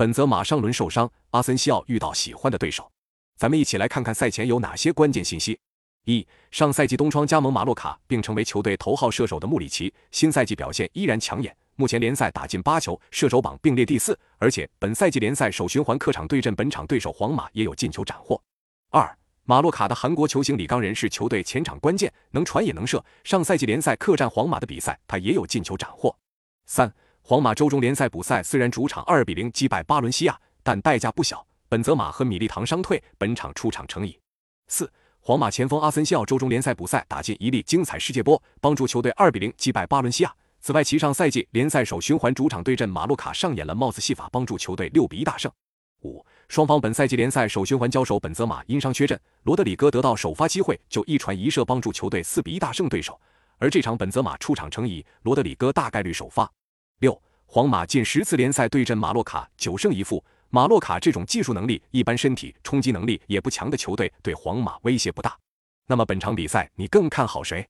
本泽马上轮受伤，阿森西奥遇到喜欢的对手。咱们一起来看看赛前有哪些关键信息。一、上赛季东窗加盟马洛卡，并成为球队头号射手的穆里奇，新赛季表现依然抢眼。目前联赛打进八球，射手榜并列第四，而且本赛季联赛首循环客场对阵本场对手皇马也有进球斩获。二、马洛卡的韩国球星李刚仁是球队前场关键，能传也能射。上赛季联赛客战皇马的比赛，他也有进球斩获。三、皇马周中联赛补赛虽然主场二比零击败巴伦西亚，但代价不小。本泽马和米利唐伤退，本场出场成疑。四、皇马前锋阿森西奥周中联赛补赛打进一粒精彩世界波，帮助球队二比零击败巴伦西亚。此外，其上赛季联赛首循环主场对阵马洛卡上演了帽子戏法，帮助球队六比一大胜。五、双方本赛季联赛首循环交手，本泽马因伤缺阵，罗德里戈得到首发机会就一传一射，帮助球队四比一大胜对手。而这场本泽马出场成疑，罗德里戈大概率首发。六、皇马近十次联赛对阵马洛卡九胜一负。马洛卡这种技术能力一般、身体冲击能力也不强的球队，对皇马威胁不大。那么本场比赛你更看好谁？